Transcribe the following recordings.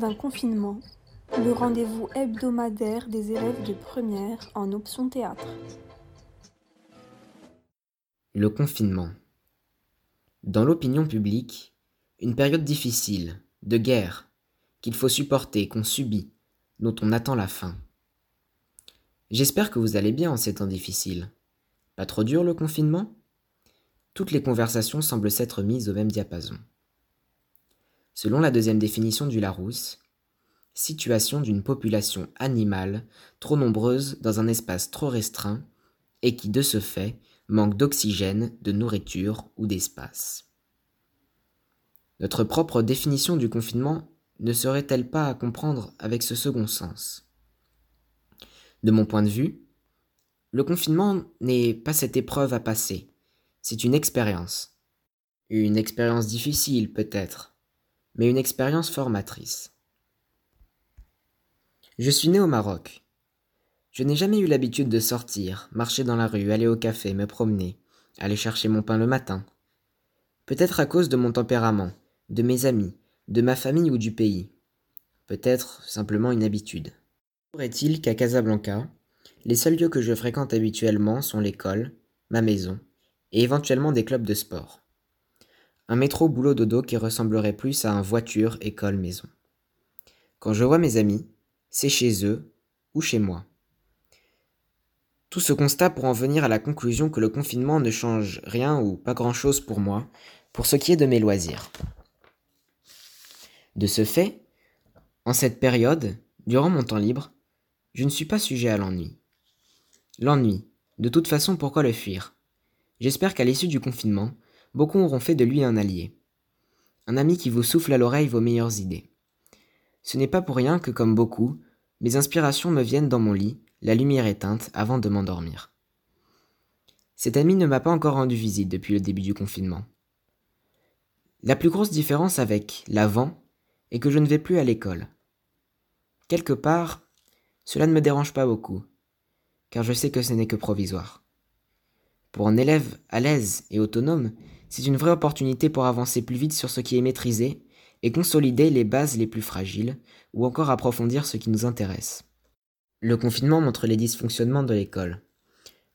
D'un confinement, le rendez-vous hebdomadaire des élèves de première en option théâtre. Le confinement. Dans l'opinion publique, une période difficile, de guerre, qu'il faut supporter, qu'on subit, dont on attend la fin. J'espère que vous allez bien en ces temps difficiles. Pas trop dur le confinement? Toutes les conversations semblent s'être mises au même diapason. Selon la deuxième définition du Larousse, situation d'une population animale trop nombreuse dans un espace trop restreint et qui de ce fait manque d'oxygène, de nourriture ou d'espace. Notre propre définition du confinement ne serait-elle pas à comprendre avec ce second sens? De mon point de vue, le confinement n'est pas cette épreuve à passer, c'est une expérience. Une expérience difficile peut-être, mais une expérience formatrice. Je suis né au Maroc. Je n'ai jamais eu l'habitude de sortir, marcher dans la rue, aller au café, me promener, aller chercher mon pain le matin. Peut-être à cause de mon tempérament, de mes amis, de ma famille ou du pays. Peut-être simplement une habitude. Pourrait-il qu'à Casablanca, les seuls lieux que je fréquente habituellement sont l'école, ma maison, et éventuellement des clubs de sport. Un métro boulot dodo qui ressemblerait plus à un voiture école maison. Quand je vois mes amis, c'est chez eux ou chez moi. Tout ce constat pour en venir à la conclusion que le confinement ne change rien ou pas grand-chose pour moi, pour ce qui est de mes loisirs. De ce fait, en cette période, durant mon temps libre, je ne suis pas sujet à l'ennui. L'ennui. De toute façon, pourquoi le fuir? J'espère qu'à l'issue du confinement, beaucoup auront fait de lui un allié. Un ami qui vous souffle à l'oreille vos meilleures idées. Ce n'est pas pour rien que, comme beaucoup, mes inspirations me viennent dans mon lit, la lumière éteinte, avant de m'endormir. Cet ami ne m'a pas encore rendu visite depuis le début du confinement. La plus grosse différence avec l'avant est que je ne vais plus à l'école. Quelque part, cela ne me dérange pas beaucoup, car je sais que ce n'est que provisoire. Pour un élève à l'aise et autonome, c'est une vraie opportunité pour avancer plus vite sur ce qui est maîtrisé et consolider les bases les plus fragiles, ou encore approfondir ce qui nous intéresse. Le confinement montre les dysfonctionnements de l'école.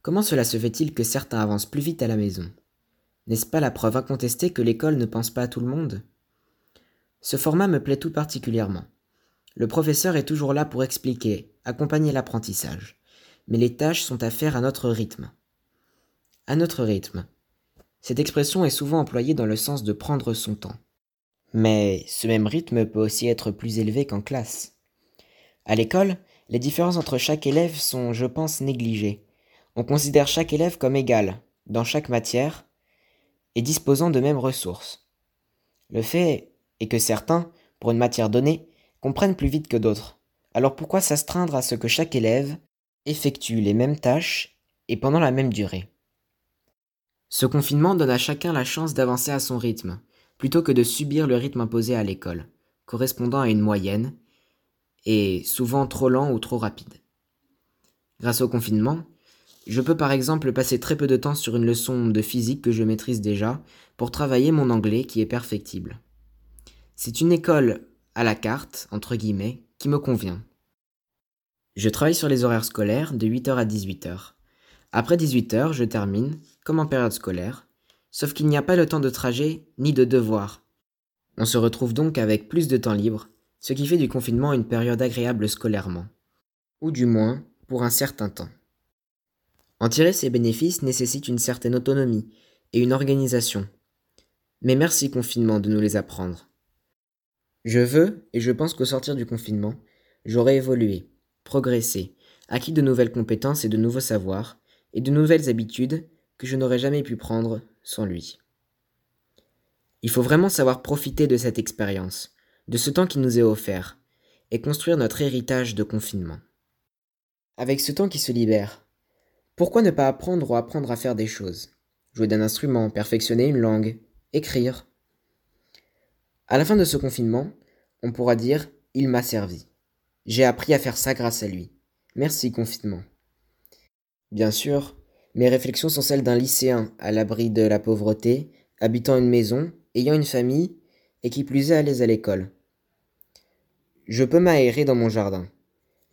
Comment cela se fait-il que certains avancent plus vite à la maison? N'est-ce pas la preuve incontestée que l'école ne pense pas à tout le monde? Ce format me plaît tout particulièrement. Le professeur est toujours là pour expliquer, accompagner l'apprentissage mais les tâches sont à faire à notre rythme. À notre rythme. Cette expression est souvent employée dans le sens de prendre son temps. Mais ce même rythme peut aussi être plus élevé qu'en classe. À l'école, les différences entre chaque élève sont, je pense, négligées. On considère chaque élève comme égal, dans chaque matière, et disposant de mêmes ressources. Le fait est que certains, pour une matière donnée, comprennent plus vite que d'autres. Alors pourquoi s'astreindre à ce que chaque élève effectuent les mêmes tâches et pendant la même durée? Ce confinement donne à chacun la chance d'avancer à son rythme, plutôt que de subir le rythme imposé à l'école, correspondant à une moyenne, et souvent trop lent ou trop rapide. Grâce au confinement, je peux par exemple passer très peu de temps sur une leçon de physique que je maîtrise déjà pour travailler mon anglais qui est perfectible. C'est une école à la carte, entre guillemets, qui me convient. Je travaille sur les horaires scolaires de 8h à 18h. Après 18h, je termine, comme en période scolaire, sauf qu'il n'y a pas le temps de trajet ni de devoir. On se retrouve donc avec plus de temps libre, ce qui fait du confinement une période agréable scolairement. Ou du moins, pour un certain temps. En tirer ses bénéfices nécessite une certaine autonomie et une organisation. Mais merci confinement de nous les apprendre. Je veux, et je pense qu'au sortir du confinement, j'aurai évolué, progressé, acquis de nouvelles compétences et de nouveaux savoirs, et de nouvelles habitudes que je n'aurais jamais pu prendre sans lui. Il faut vraiment savoir profiter de cette expérience, de ce temps qui nous est offert, et construire notre héritage de confinement. Avec ce temps qui se libère, pourquoi ne pas apprendre ou apprendre à faire des choses? Jouer d'un instrument, perfectionner une langue, écrire. À la fin de ce confinement, on pourra dire Il m'a servi. J'ai appris à faire ça grâce à lui. Merci, confinement. Bien sûr, mes réflexions sont celles d'un lycéen à l'abri de la pauvreté, habitant une maison, ayant une famille, et qui plus est l'aise à l'école. Je peux m'aérer dans mon jardin.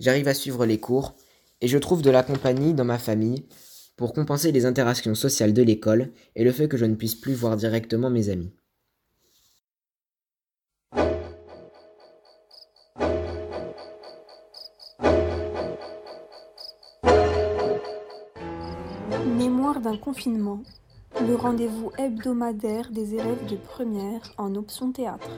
J'arrive à suivre les cours et je trouve de la compagnie dans ma famille pour compenser les interactions sociales de l'école et le fait que je ne puisse plus voir directement mes amis. Mémoire d'un confinement, le rendez-vous hebdomadaire des élèves de première en option théâtre.